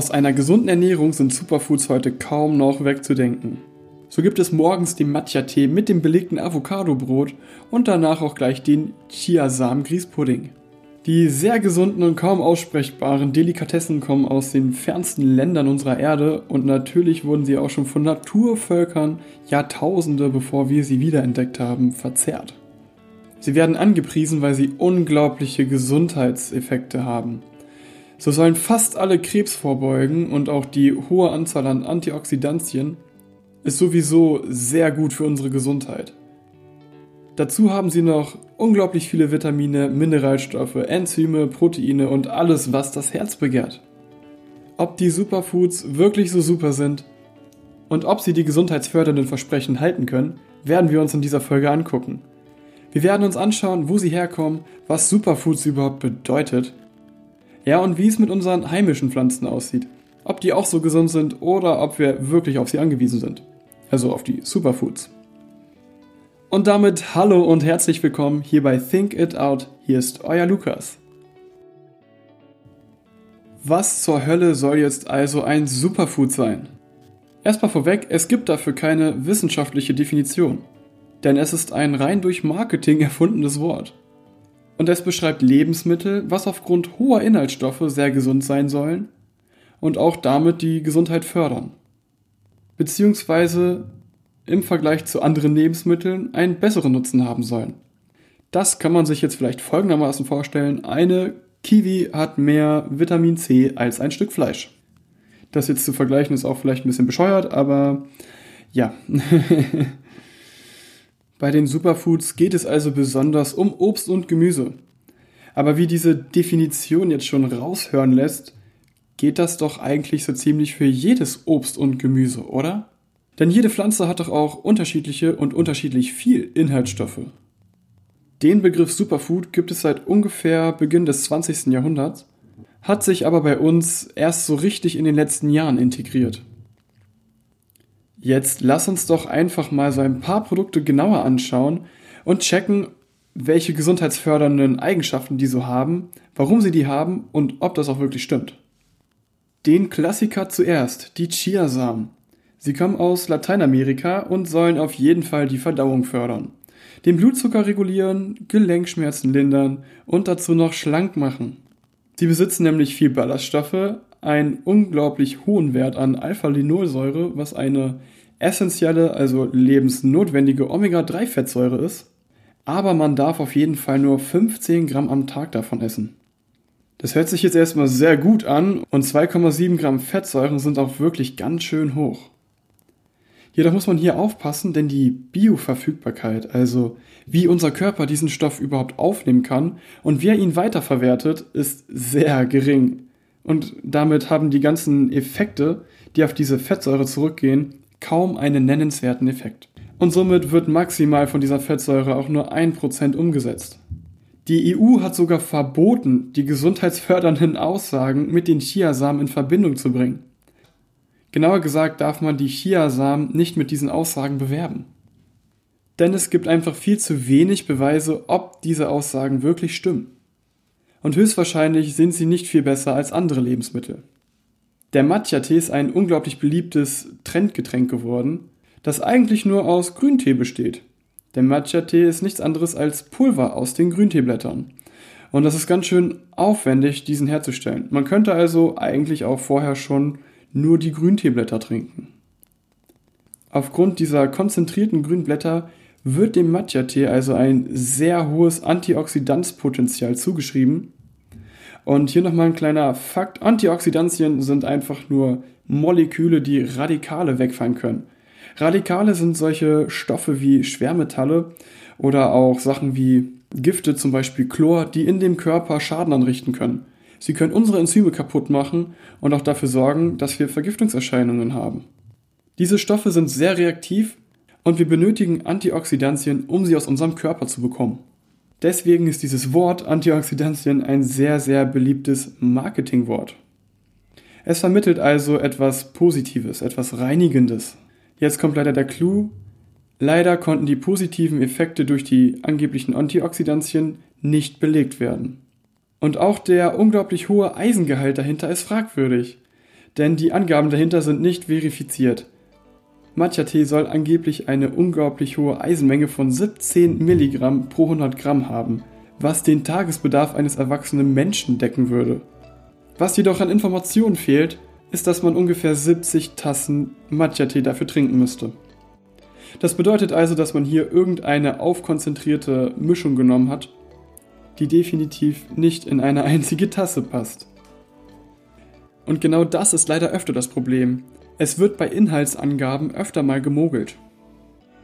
Aus einer gesunden Ernährung sind Superfoods heute kaum noch wegzudenken. So gibt es morgens den Matcha-Tee mit dem belegten Avocado-Brot und danach auch gleich den Chiasamen-Grießpudding. Die sehr gesunden und kaum aussprechbaren Delikatessen kommen aus den fernsten Ländern unserer Erde und natürlich wurden sie auch schon von Naturvölkern Jahrtausende bevor wir sie wiederentdeckt haben verzehrt. Sie werden angepriesen, weil sie unglaubliche Gesundheitseffekte haben. So sollen fast alle Krebs vorbeugen und auch die hohe Anzahl an Antioxidantien ist sowieso sehr gut für unsere Gesundheit. Dazu haben sie noch unglaublich viele Vitamine, Mineralstoffe, Enzyme, Proteine und alles, was das Herz begehrt. Ob die Superfoods wirklich so super sind und ob sie die gesundheitsfördernden Versprechen halten können, werden wir uns in dieser Folge angucken. Wir werden uns anschauen, wo sie herkommen, was Superfoods überhaupt bedeutet. Ja, und wie es mit unseren heimischen Pflanzen aussieht. Ob die auch so gesund sind oder ob wir wirklich auf sie angewiesen sind. Also auf die Superfoods. Und damit hallo und herzlich willkommen hier bei Think It Out. Hier ist euer Lukas. Was zur Hölle soll jetzt also ein Superfood sein? Erstmal vorweg, es gibt dafür keine wissenschaftliche Definition. Denn es ist ein rein durch Marketing erfundenes Wort. Und es beschreibt Lebensmittel, was aufgrund hoher Inhaltsstoffe sehr gesund sein sollen und auch damit die Gesundheit fördern. Beziehungsweise im Vergleich zu anderen Lebensmitteln einen besseren Nutzen haben sollen. Das kann man sich jetzt vielleicht folgendermaßen vorstellen. Eine Kiwi hat mehr Vitamin C als ein Stück Fleisch. Das jetzt zu vergleichen ist auch vielleicht ein bisschen bescheuert, aber ja. Bei den Superfoods geht es also besonders um Obst und Gemüse. Aber wie diese Definition jetzt schon raushören lässt, geht das doch eigentlich so ziemlich für jedes Obst und Gemüse, oder? Denn jede Pflanze hat doch auch unterschiedliche und unterschiedlich viel Inhaltsstoffe. Den Begriff Superfood gibt es seit ungefähr Beginn des 20. Jahrhunderts, hat sich aber bei uns erst so richtig in den letzten Jahren integriert. Jetzt lass uns doch einfach mal so ein paar Produkte genauer anschauen und checken, welche gesundheitsfördernden Eigenschaften die so haben, warum sie die haben und ob das auch wirklich stimmt. Den Klassiker zuerst, die Chiasamen. Sie kommen aus Lateinamerika und sollen auf jeden Fall die Verdauung fördern, den Blutzucker regulieren, Gelenkschmerzen lindern und dazu noch schlank machen. Sie besitzen nämlich viel Ballaststoffe, einen unglaublich hohen Wert an Alpha-Linolsäure, was eine essentielle, also lebensnotwendige Omega-3-Fettsäure ist, aber man darf auf jeden Fall nur 15 Gramm am Tag davon essen. Das hört sich jetzt erstmal sehr gut an und 2,7 Gramm Fettsäuren sind auch wirklich ganz schön hoch. Jedoch muss man hier aufpassen, denn die Bioverfügbarkeit, also wie unser Körper diesen Stoff überhaupt aufnehmen kann und wer ihn weiterverwertet, ist sehr gering. Und damit haben die ganzen Effekte, die auf diese Fettsäure zurückgehen, kaum einen nennenswerten Effekt. Und somit wird maximal von dieser Fettsäure auch nur 1% umgesetzt. Die EU hat sogar verboten, die gesundheitsfördernden Aussagen mit den Chiasamen in Verbindung zu bringen. Genauer gesagt darf man die Chiasamen nicht mit diesen Aussagen bewerben. Denn es gibt einfach viel zu wenig Beweise, ob diese Aussagen wirklich stimmen. Und höchstwahrscheinlich sind sie nicht viel besser als andere Lebensmittel. Der Matcha-Tee ist ein unglaublich beliebtes Trendgetränk geworden, das eigentlich nur aus Grüntee besteht. Der Matcha-Tee ist nichts anderes als Pulver aus den Grünteeblättern. Und das ist ganz schön aufwendig, diesen herzustellen. Man könnte also eigentlich auch vorher schon nur die Grünteeblätter trinken. Aufgrund dieser konzentrierten Grünblätter wird dem Matcha-Tee also ein sehr hohes Antioxidanzpotenzial zugeschrieben. Und hier nochmal ein kleiner Fakt. Antioxidantien sind einfach nur Moleküle, die Radikale wegfallen können. Radikale sind solche Stoffe wie Schwermetalle oder auch Sachen wie Gifte, zum Beispiel Chlor, die in dem Körper Schaden anrichten können. Sie können unsere Enzyme kaputt machen und auch dafür sorgen, dass wir Vergiftungserscheinungen haben. Diese Stoffe sind sehr reaktiv und wir benötigen Antioxidantien, um sie aus unserem Körper zu bekommen. Deswegen ist dieses Wort Antioxidantien ein sehr, sehr beliebtes Marketingwort. Es vermittelt also etwas Positives, etwas Reinigendes. Jetzt kommt leider der Clou. Leider konnten die positiven Effekte durch die angeblichen Antioxidantien nicht belegt werden. Und auch der unglaublich hohe Eisengehalt dahinter ist fragwürdig. denn die Angaben dahinter sind nicht verifiziert. Matcha-Tee soll angeblich eine unglaublich hohe Eisenmenge von 17 Milligramm pro 100 Gramm haben, was den Tagesbedarf eines erwachsenen Menschen decken würde. Was jedoch an Informationen fehlt, ist, dass man ungefähr 70 Tassen Matcha-Tee dafür trinken müsste. Das bedeutet also, dass man hier irgendeine aufkonzentrierte Mischung genommen hat, die definitiv nicht in eine einzige Tasse passt. Und genau das ist leider öfter das Problem. Es wird bei Inhaltsangaben öfter mal gemogelt.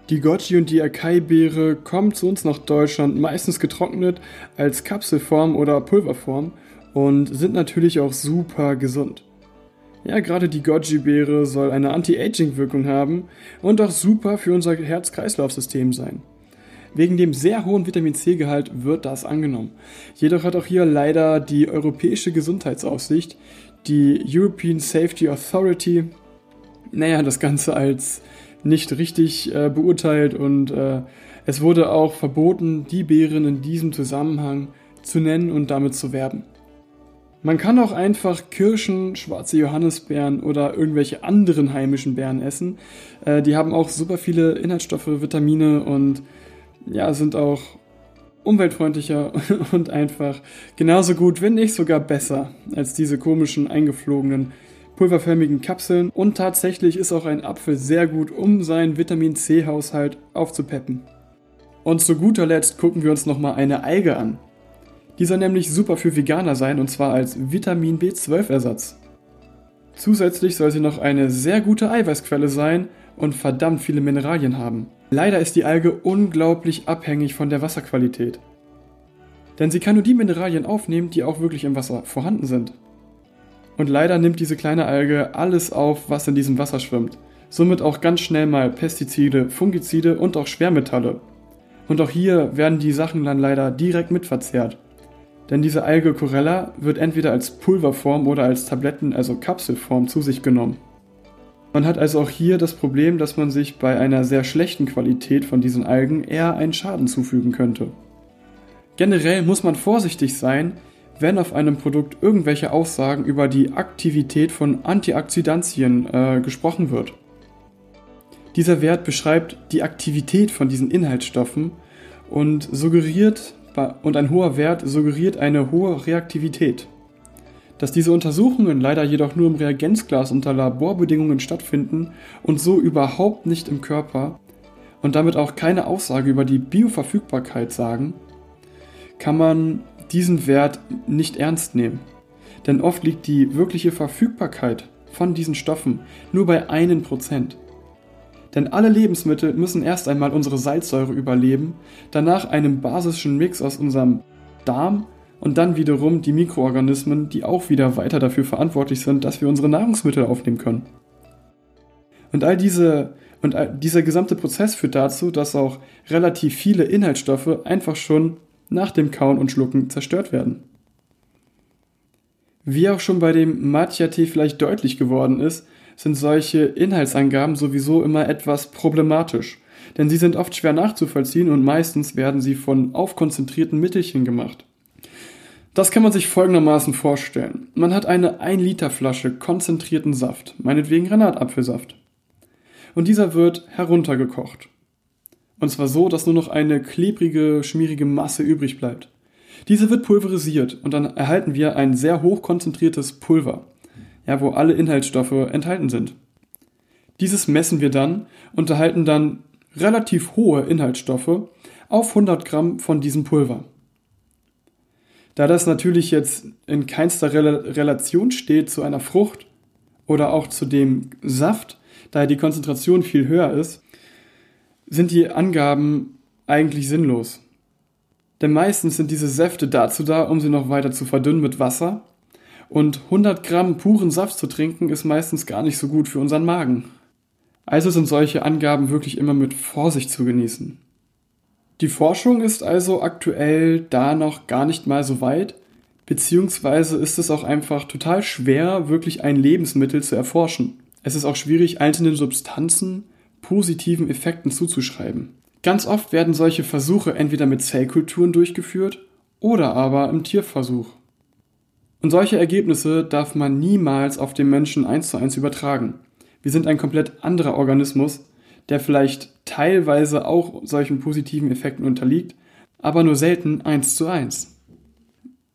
Die Goji und die Acai-Beere kommen zu uns nach Deutschland meistens getrocknet als Kapselform oder Pulverform und sind natürlich auch super gesund. Ja, gerade die Goji-Beere soll eine Anti-Aging-Wirkung haben und auch super für unser Herz-Kreislauf-System sein. Wegen dem sehr hohen Vitamin C-Gehalt wird das angenommen. Jedoch hat auch hier leider die Europäische Gesundheitsaufsicht, die European Safety Authority, naja, das Ganze als nicht richtig äh, beurteilt und äh, es wurde auch verboten, die Beeren in diesem Zusammenhang zu nennen und damit zu werben. Man kann auch einfach Kirschen, schwarze Johannisbeeren oder irgendwelche anderen heimischen Beeren essen. Äh, die haben auch super viele Inhaltsstoffe, Vitamine und ja, sind auch umweltfreundlicher und einfach genauso gut, wenn nicht sogar besser als diese komischen eingeflogenen pulverförmigen Kapseln. Und tatsächlich ist auch ein Apfel sehr gut, um seinen Vitamin C-Haushalt aufzupeppen. Und zu guter Letzt gucken wir uns nochmal eine Alge an. Die soll nämlich super für Veganer sein und zwar als Vitamin B12-Ersatz. Zusätzlich soll sie noch eine sehr gute Eiweißquelle sein und verdammt viele Mineralien haben. Leider ist die Alge unglaublich abhängig von der Wasserqualität. Denn sie kann nur die Mineralien aufnehmen, die auch wirklich im Wasser vorhanden sind. Und leider nimmt diese kleine Alge alles auf, was in diesem Wasser schwimmt. Somit auch ganz schnell mal Pestizide, Fungizide und auch Schwermetalle. Und auch hier werden die Sachen dann leider direkt mitverzehrt. Denn diese Alge Corella wird entweder als Pulverform oder als Tabletten, also Kapselform, zu sich genommen. Man hat also auch hier das Problem, dass man sich bei einer sehr schlechten Qualität von diesen Algen eher einen Schaden zufügen könnte. Generell muss man vorsichtig sein, wenn auf einem Produkt irgendwelche Aussagen über die Aktivität von Antioxidantien äh, gesprochen wird. Dieser Wert beschreibt die Aktivität von diesen Inhaltsstoffen und suggeriert und ein hoher Wert suggeriert eine hohe Reaktivität. Dass diese Untersuchungen leider jedoch nur im Reagenzglas unter Laborbedingungen stattfinden und so überhaupt nicht im Körper und damit auch keine Aussage über die Bioverfügbarkeit sagen, kann man diesen Wert nicht ernst nehmen. Denn oft liegt die wirkliche Verfügbarkeit von diesen Stoffen nur bei einem Prozent. Denn alle Lebensmittel müssen erst einmal unsere Salzsäure überleben, danach einen basischen Mix aus unserem Darm und dann wiederum die Mikroorganismen, die auch wieder weiter dafür verantwortlich sind, dass wir unsere Nahrungsmittel aufnehmen können. Und all diese und all, dieser gesamte Prozess führt dazu, dass auch relativ viele Inhaltsstoffe einfach schon nach dem Kauen und Schlucken zerstört werden. Wie auch schon bei dem Matcha-Tee vielleicht deutlich geworden ist, sind solche Inhaltsangaben sowieso immer etwas problematisch, denn sie sind oft schwer nachzuvollziehen und meistens werden sie von aufkonzentrierten Mittelchen gemacht. Das kann man sich folgendermaßen vorstellen. Man hat eine 1 Liter Flasche konzentrierten Saft, meinetwegen Granatapfelsaft. Und dieser wird heruntergekocht. Und zwar so, dass nur noch eine klebrige, schmierige Masse übrig bleibt. Diese wird pulverisiert und dann erhalten wir ein sehr hochkonzentriertes Pulver ja, wo alle Inhaltsstoffe enthalten sind. Dieses messen wir dann und erhalten dann relativ hohe Inhaltsstoffe auf 100 Gramm von diesem Pulver. Da das natürlich jetzt in keinster Relation steht zu einer Frucht oder auch zu dem Saft, daher die Konzentration viel höher ist, sind die Angaben eigentlich sinnlos. Denn meistens sind diese Säfte dazu da, um sie noch weiter zu verdünnen mit Wasser und 100 Gramm puren Saft zu trinken ist meistens gar nicht so gut für unseren Magen. Also sind solche Angaben wirklich immer mit Vorsicht zu genießen. Die Forschung ist also aktuell da noch gar nicht mal so weit, beziehungsweise ist es auch einfach total schwer, wirklich ein Lebensmittel zu erforschen. Es ist auch schwierig, einzelnen Substanzen positiven Effekten zuzuschreiben. Ganz oft werden solche Versuche entweder mit Zellkulturen durchgeführt oder aber im Tierversuch. Und solche Ergebnisse darf man niemals auf den Menschen eins zu eins übertragen. Wir sind ein komplett anderer Organismus, der vielleicht teilweise auch solchen positiven Effekten unterliegt, aber nur selten eins zu eins.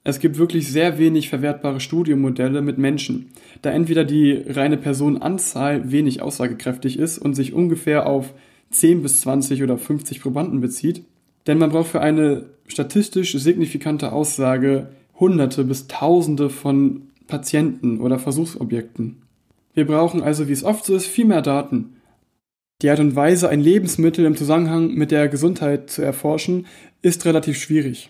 Es gibt wirklich sehr wenig verwertbare Studienmodelle mit Menschen, da entweder die reine Personenanzahl wenig aussagekräftig ist und sich ungefähr auf 10 bis 20 oder 50 Probanden bezieht, denn man braucht für eine statistisch signifikante Aussage Hunderte bis Tausende von Patienten oder Versuchsobjekten. Wir brauchen also, wie es oft so ist, viel mehr Daten. Die Art und Weise, ein Lebensmittel im Zusammenhang mit der Gesundheit zu erforschen, ist relativ schwierig.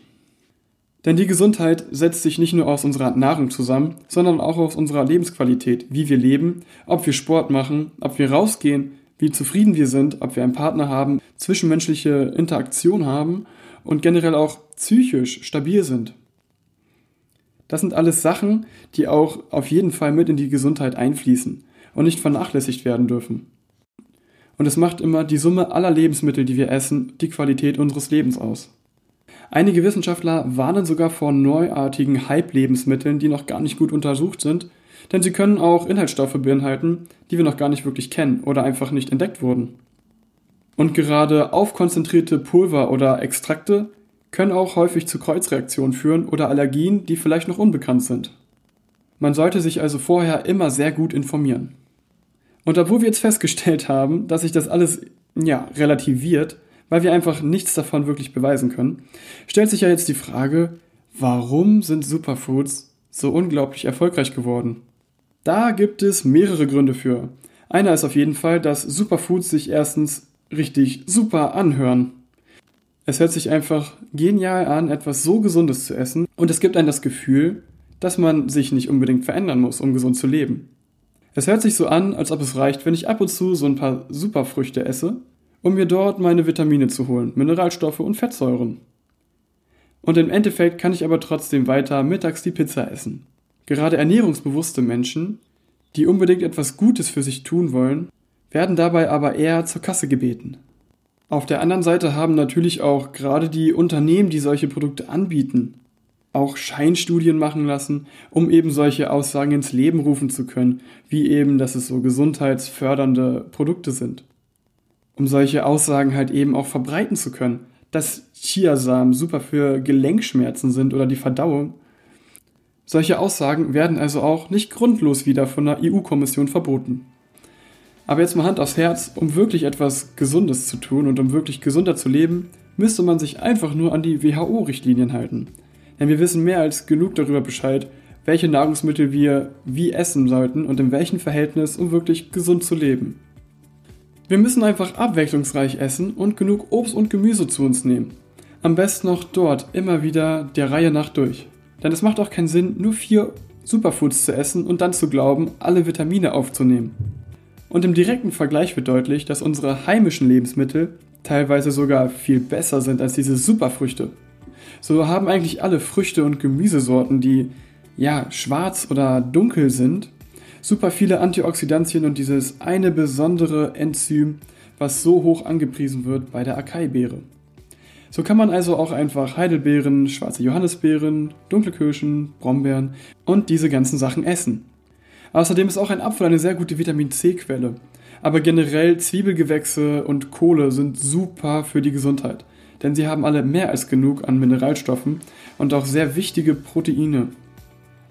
Denn die Gesundheit setzt sich nicht nur aus unserer Nahrung zusammen, sondern auch aus unserer Lebensqualität, wie wir leben, ob wir Sport machen, ob wir rausgehen, wie zufrieden wir sind, ob wir einen Partner haben, zwischenmenschliche Interaktion haben und generell auch psychisch stabil sind. Das sind alles Sachen, die auch auf jeden Fall mit in die Gesundheit einfließen und nicht vernachlässigt werden dürfen. Und es macht immer die Summe aller Lebensmittel, die wir essen, die Qualität unseres Lebens aus. Einige Wissenschaftler warnen sogar vor neuartigen Hype-Lebensmitteln, die noch gar nicht gut untersucht sind, denn sie können auch Inhaltsstoffe beinhalten, die wir noch gar nicht wirklich kennen oder einfach nicht entdeckt wurden. Und gerade aufkonzentrierte Pulver oder Extrakte können auch häufig zu Kreuzreaktionen führen oder Allergien, die vielleicht noch unbekannt sind. Man sollte sich also vorher immer sehr gut informieren. Und obwohl wir jetzt festgestellt haben, dass sich das alles ja relativiert, weil wir einfach nichts davon wirklich beweisen können, stellt sich ja jetzt die Frage, warum sind Superfoods so unglaublich erfolgreich geworden? Da gibt es mehrere Gründe für. Einer ist auf jeden Fall, dass Superfoods sich erstens richtig super anhören. Es hört sich einfach genial an, etwas so Gesundes zu essen und es gibt einem das Gefühl, dass man sich nicht unbedingt verändern muss, um gesund zu leben. Es hört sich so an, als ob es reicht, wenn ich ab und zu so ein paar Superfrüchte esse um mir dort meine Vitamine zu holen, Mineralstoffe und Fettsäuren. Und im Endeffekt kann ich aber trotzdem weiter mittags die Pizza essen. Gerade ernährungsbewusste Menschen, die unbedingt etwas Gutes für sich tun wollen, werden dabei aber eher zur Kasse gebeten. Auf der anderen Seite haben natürlich auch gerade die Unternehmen, die solche Produkte anbieten, auch Scheinstudien machen lassen, um eben solche Aussagen ins Leben rufen zu können, wie eben, dass es so gesundheitsfördernde Produkte sind um solche Aussagen halt eben auch verbreiten zu können. Dass Chiasamen super für Gelenkschmerzen sind oder die Verdauung. Solche Aussagen werden also auch nicht grundlos wieder von der EU-Kommission verboten. Aber jetzt mal Hand aufs Herz, um wirklich etwas Gesundes zu tun und um wirklich gesunder zu leben, müsste man sich einfach nur an die WHO-Richtlinien halten. Denn wir wissen mehr als genug darüber Bescheid, welche Nahrungsmittel wir wie essen sollten und in welchem Verhältnis, um wirklich gesund zu leben. Wir müssen einfach abwechslungsreich essen und genug Obst und Gemüse zu uns nehmen. Am besten auch dort immer wieder der Reihe nach durch. Denn es macht auch keinen Sinn, nur vier Superfoods zu essen und dann zu glauben, alle Vitamine aufzunehmen. Und im direkten Vergleich wird deutlich, dass unsere heimischen Lebensmittel teilweise sogar viel besser sind als diese Superfrüchte. So haben eigentlich alle Früchte und Gemüsesorten, die ja schwarz oder dunkel sind, super viele Antioxidantien und dieses eine besondere Enzym, was so hoch angepriesen wird bei der Acai-Beere. So kann man also auch einfach Heidelbeeren, schwarze Johannisbeeren, dunkle Kirschen, Brombeeren und diese ganzen Sachen essen. Außerdem ist auch ein Apfel eine sehr gute Vitamin C-Quelle. Aber generell Zwiebelgewächse und Kohle sind super für die Gesundheit, denn sie haben alle mehr als genug an Mineralstoffen und auch sehr wichtige Proteine.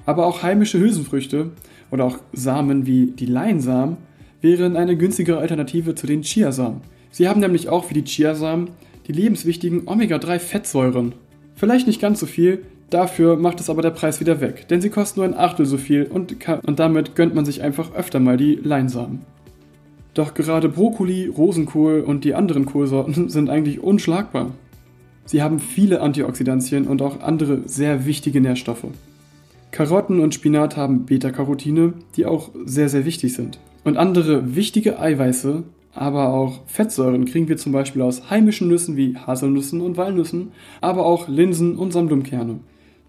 Aber auch heimische Hülsenfrüchte oder auch Samen wie die Leinsamen wären eine günstigere Alternative zu den Chiasamen. Sie haben nämlich auch wie die Chiasamen die lebenswichtigen Omega-3-Fettsäuren. Vielleicht nicht ganz so viel, dafür macht es aber der Preis wieder weg, denn sie kosten nur ein Achtel so viel und, kann, und damit gönnt man sich einfach öfter mal die Leinsamen. Doch gerade Brokkoli, Rosenkohl und die anderen Kohlsorten sind eigentlich unschlagbar. Sie haben viele Antioxidantien und auch andere sehr wichtige Nährstoffe. Karotten und Spinat haben Beta-Carotine, die auch sehr, sehr wichtig sind. Und andere wichtige Eiweiße, aber auch Fettsäuren kriegen wir zum Beispiel aus heimischen Nüssen wie Haselnüssen und Walnüssen, aber auch Linsen und Samdumkerne.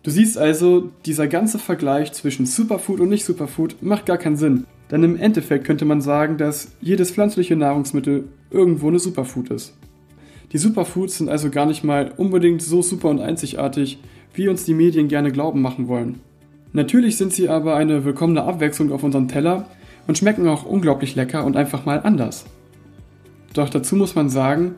Du siehst also, dieser ganze Vergleich zwischen Superfood und Nicht-Superfood macht gar keinen Sinn. Denn im Endeffekt könnte man sagen, dass jedes pflanzliche Nahrungsmittel irgendwo eine Superfood ist. Die Superfoods sind also gar nicht mal unbedingt so super und einzigartig, wie uns die Medien gerne glauben machen wollen. Natürlich sind sie aber eine willkommene Abwechslung auf unserem Teller und schmecken auch unglaublich lecker und einfach mal anders. Doch dazu muss man sagen,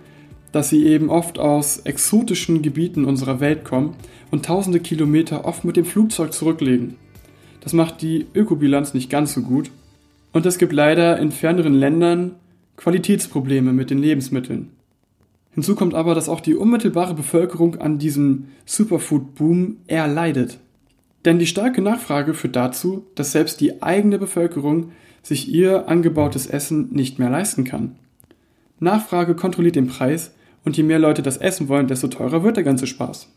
dass sie eben oft aus exotischen Gebieten unserer Welt kommen und tausende Kilometer oft mit dem Flugzeug zurücklegen. Das macht die Ökobilanz nicht ganz so gut und es gibt leider in ferneren Ländern Qualitätsprobleme mit den Lebensmitteln. Hinzu kommt aber, dass auch die unmittelbare Bevölkerung an diesem Superfood-Boom eher leidet. Denn die starke Nachfrage führt dazu, dass selbst die eigene Bevölkerung sich ihr angebautes Essen nicht mehr leisten kann. Nachfrage kontrolliert den Preis und je mehr Leute das essen wollen, desto teurer wird der ganze Spaß.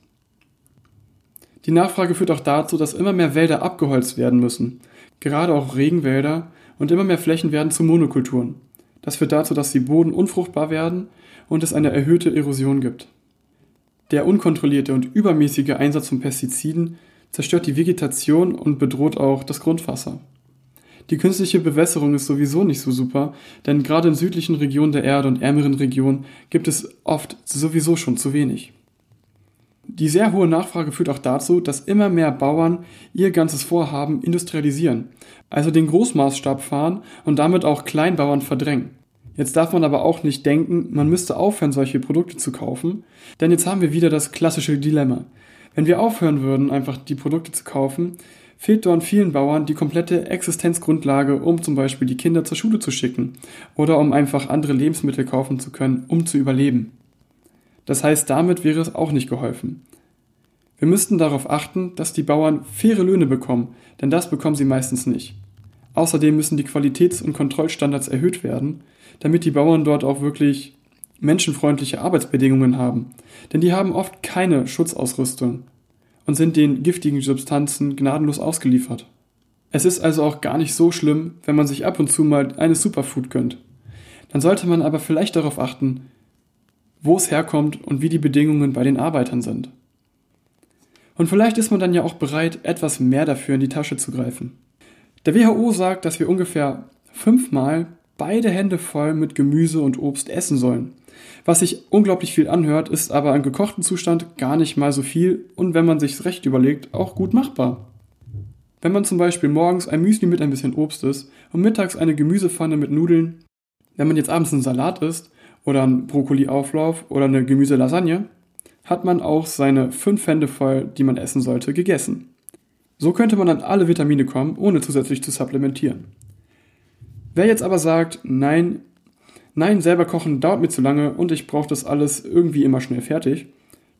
Die Nachfrage führt auch dazu, dass immer mehr Wälder abgeholzt werden müssen, gerade auch Regenwälder und immer mehr Flächen werden zu Monokulturen. Das führt dazu, dass die Boden unfruchtbar werden und es eine erhöhte Erosion gibt. Der unkontrollierte und übermäßige Einsatz von Pestiziden zerstört die Vegetation und bedroht auch das Grundwasser. Die künstliche Bewässerung ist sowieso nicht so super, denn gerade in südlichen Regionen der Erde und ärmeren Regionen gibt es oft sowieso schon zu wenig. Die sehr hohe Nachfrage führt auch dazu, dass immer mehr Bauern ihr ganzes Vorhaben industrialisieren, also den Großmaßstab fahren und damit auch Kleinbauern verdrängen. Jetzt darf man aber auch nicht denken, man müsste aufhören, solche Produkte zu kaufen, denn jetzt haben wir wieder das klassische Dilemma. Wenn wir aufhören würden, einfach die Produkte zu kaufen, fehlt dort vielen Bauern die komplette Existenzgrundlage, um zum Beispiel die Kinder zur Schule zu schicken oder um einfach andere Lebensmittel kaufen zu können, um zu überleben. Das heißt, damit wäre es auch nicht geholfen. Wir müssten darauf achten, dass die Bauern faire Löhne bekommen, denn das bekommen sie meistens nicht. Außerdem müssen die Qualitäts- und Kontrollstandards erhöht werden, damit die Bauern dort auch wirklich menschenfreundliche Arbeitsbedingungen haben, denn die haben oft keine Schutzausrüstung und sind den giftigen Substanzen gnadenlos ausgeliefert. Es ist also auch gar nicht so schlimm, wenn man sich ab und zu mal eine Superfood gönnt. Dann sollte man aber vielleicht darauf achten, wo es herkommt und wie die Bedingungen bei den Arbeitern sind. Und vielleicht ist man dann ja auch bereit, etwas mehr dafür in die Tasche zu greifen. Der WHO sagt, dass wir ungefähr fünfmal beide Hände voll mit Gemüse und Obst essen sollen. Was sich unglaublich viel anhört, ist aber im gekochten Zustand gar nicht mal so viel und wenn man sich's recht überlegt, auch gut machbar. Wenn man zum Beispiel morgens ein Müsli mit ein bisschen Obst isst und mittags eine Gemüsepfanne mit Nudeln, wenn man jetzt abends einen Salat isst oder einen Brokkoli-Auflauf oder eine Gemüselasagne, hat man auch seine fünf Hände voll, die man essen sollte, gegessen. So könnte man an alle Vitamine kommen, ohne zusätzlich zu supplementieren. Wer jetzt aber sagt, nein, nein, selber kochen dauert mir zu lange und ich brauche das alles irgendwie immer schnell fertig,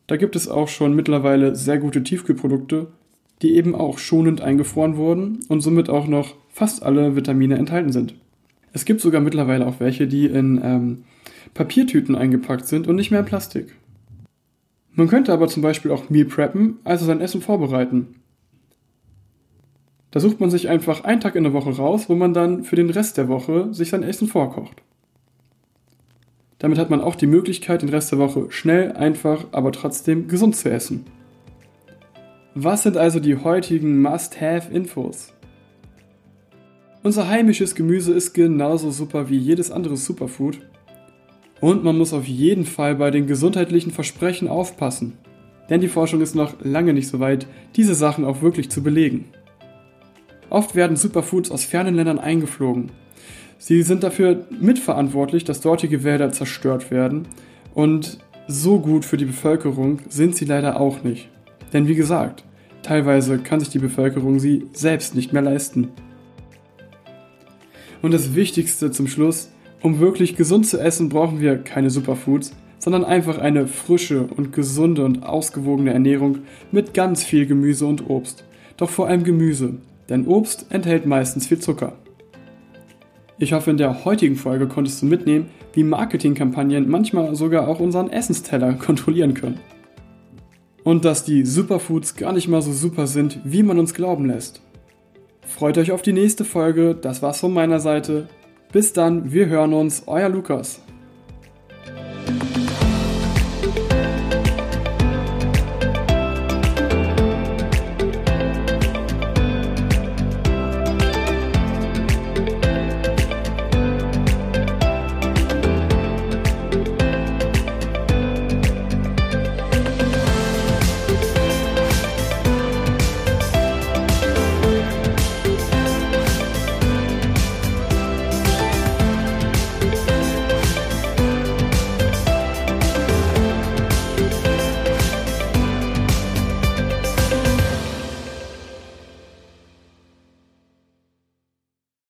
da gibt es auch schon mittlerweile sehr gute Tiefkühlprodukte, die eben auch schonend eingefroren wurden und somit auch noch fast alle Vitamine enthalten sind. Es gibt sogar mittlerweile auch welche, die in ähm, Papiertüten eingepackt sind und nicht mehr in Plastik. Man könnte aber zum Beispiel auch Meal preppen, also sein Essen vorbereiten. Da sucht man sich einfach einen Tag in der Woche raus, wo man dann für den Rest der Woche sich sein Essen vorkocht. Damit hat man auch die Möglichkeit, den Rest der Woche schnell, einfach, aber trotzdem gesund zu essen. Was sind also die heutigen Must-Have-Infos? Unser heimisches Gemüse ist genauso super wie jedes andere Superfood. Und man muss auf jeden Fall bei den gesundheitlichen Versprechen aufpassen. Denn die Forschung ist noch lange nicht so weit, diese Sachen auch wirklich zu belegen. Oft werden Superfoods aus fernen Ländern eingeflogen. Sie sind dafür mitverantwortlich, dass dortige Wälder zerstört werden und so gut für die Bevölkerung sind sie leider auch nicht. Denn wie gesagt, teilweise kann sich die Bevölkerung sie selbst nicht mehr leisten. Und das Wichtigste zum Schluss, um wirklich gesund zu essen, brauchen wir keine Superfoods, sondern einfach eine frische und gesunde und ausgewogene Ernährung mit ganz viel Gemüse und Obst. Doch vor allem Gemüse, denn Obst enthält meistens viel Zucker. Ich hoffe, in der heutigen Folge konntest du mitnehmen, wie Marketingkampagnen manchmal sogar auch unseren Essensteller kontrollieren können. Und dass die Superfoods gar nicht mal so super sind, wie man uns glauben lässt. Freut euch auf die nächste Folge, das war's von meiner Seite. Bis dann, wir hören uns, euer Lukas.